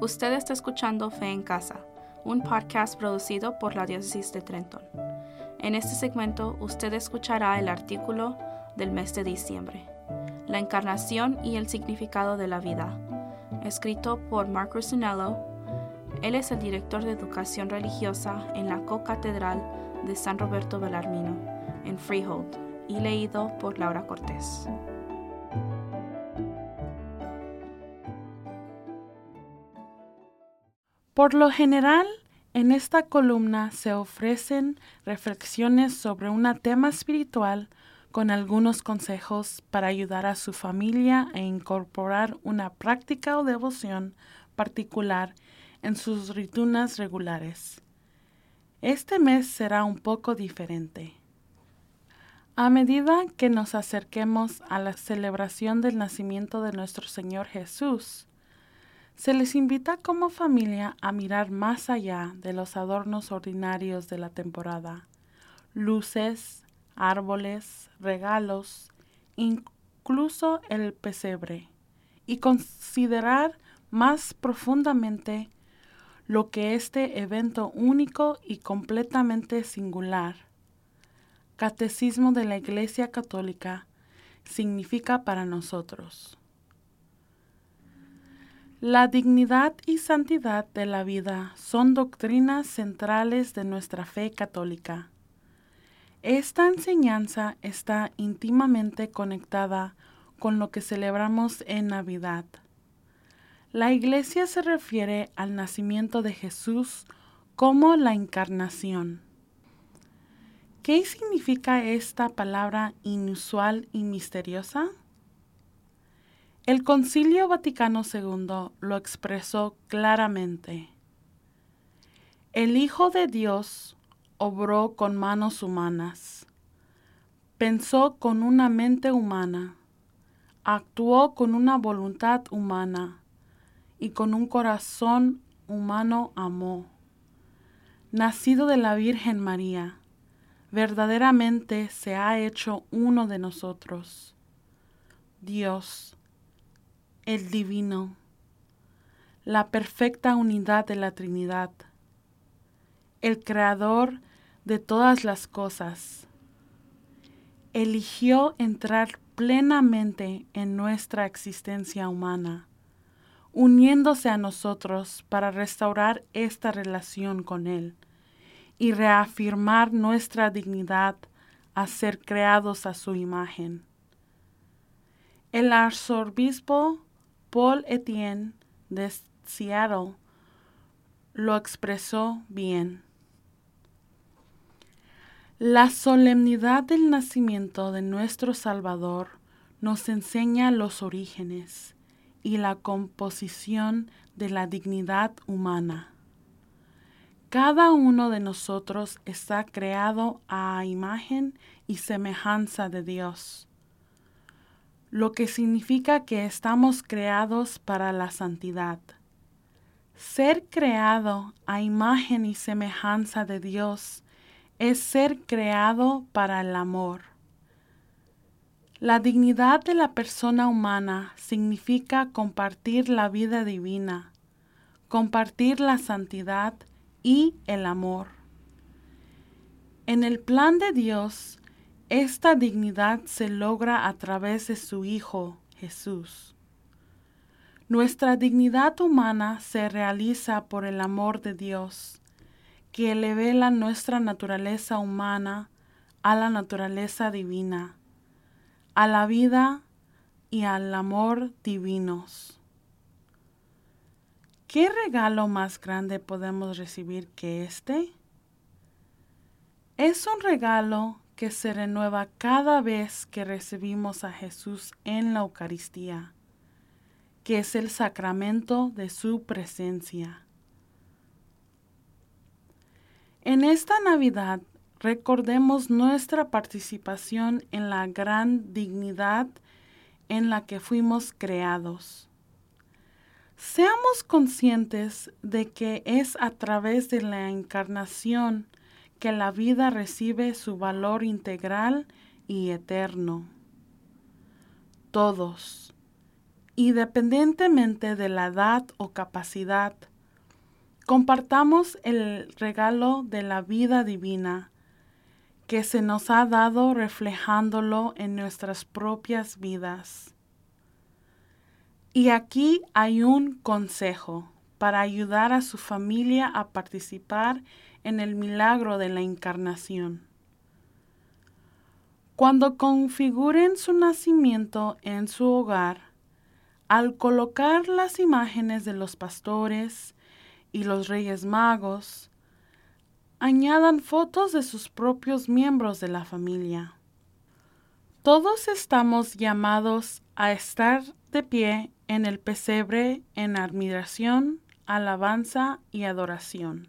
Usted está escuchando Fe en Casa, un podcast producido por la Diócesis de Trenton. En este segmento usted escuchará el artículo del mes de diciembre, La encarnación y el significado de la vida, escrito por Mark Rusinello. Él es el director de educación religiosa en la Co-Catedral de San Roberto Belarmino, en Freehold, y leído por Laura Cortés. Por lo general, en esta columna se ofrecen reflexiones sobre un tema espiritual con algunos consejos para ayudar a su familia a incorporar una práctica o devoción particular en sus ritunas regulares. Este mes será un poco diferente. A medida que nos acerquemos a la celebración del nacimiento de nuestro Señor Jesús, se les invita como familia a mirar más allá de los adornos ordinarios de la temporada, luces, árboles, regalos, incluso el pesebre, y considerar más profundamente lo que este evento único y completamente singular, Catecismo de la Iglesia Católica, significa para nosotros. La dignidad y santidad de la vida son doctrinas centrales de nuestra fe católica. Esta enseñanza está íntimamente conectada con lo que celebramos en Navidad. La Iglesia se refiere al nacimiento de Jesús como la encarnación. ¿Qué significa esta palabra inusual y misteriosa? El Concilio Vaticano II lo expresó claramente. El Hijo de Dios obró con manos humanas, pensó con una mente humana, actuó con una voluntad humana y con un corazón humano amó. Nacido de la Virgen María, verdaderamente se ha hecho uno de nosotros. Dios el divino, la perfecta unidad de la Trinidad, el creador de todas las cosas, eligió entrar plenamente en nuestra existencia humana, uniéndose a nosotros para restaurar esta relación con Él y reafirmar nuestra dignidad a ser creados a su imagen. El arzobispo Paul Etienne de Seattle lo expresó bien. La solemnidad del nacimiento de nuestro Salvador nos enseña los orígenes y la composición de la dignidad humana. Cada uno de nosotros está creado a imagen y semejanza de Dios lo que significa que estamos creados para la santidad. Ser creado a imagen y semejanza de Dios es ser creado para el amor. La dignidad de la persona humana significa compartir la vida divina, compartir la santidad y el amor. En el plan de Dios, esta dignidad se logra a través de su Hijo Jesús. Nuestra dignidad humana se realiza por el amor de Dios, que eleva nuestra naturaleza humana a la naturaleza divina, a la vida y al amor divinos. ¿Qué regalo más grande podemos recibir que este? Es un regalo que se renueva cada vez que recibimos a Jesús en la Eucaristía, que es el sacramento de su presencia. En esta Navidad recordemos nuestra participación en la gran dignidad en la que fuimos creados. Seamos conscientes de que es a través de la encarnación que la vida recibe su valor integral y eterno. Todos, independientemente de la edad o capacidad. Compartamos el regalo de la vida divina que se nos ha dado reflejándolo en nuestras propias vidas. Y aquí hay un consejo para ayudar a su familia a participar en el milagro de la encarnación. Cuando configuren su nacimiento en su hogar, al colocar las imágenes de los pastores y los reyes magos, añadan fotos de sus propios miembros de la familia. Todos estamos llamados a estar de pie en el pesebre en admiración, alabanza y adoración.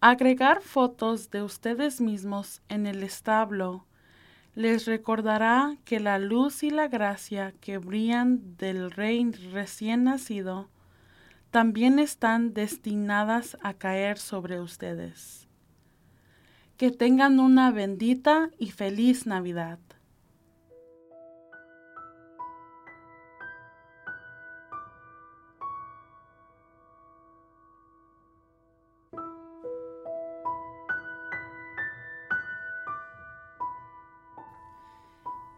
Agregar fotos de ustedes mismos en el establo les recordará que la luz y la gracia que brillan del Rey recién nacido también están destinadas a caer sobre ustedes. Que tengan una bendita y feliz Navidad.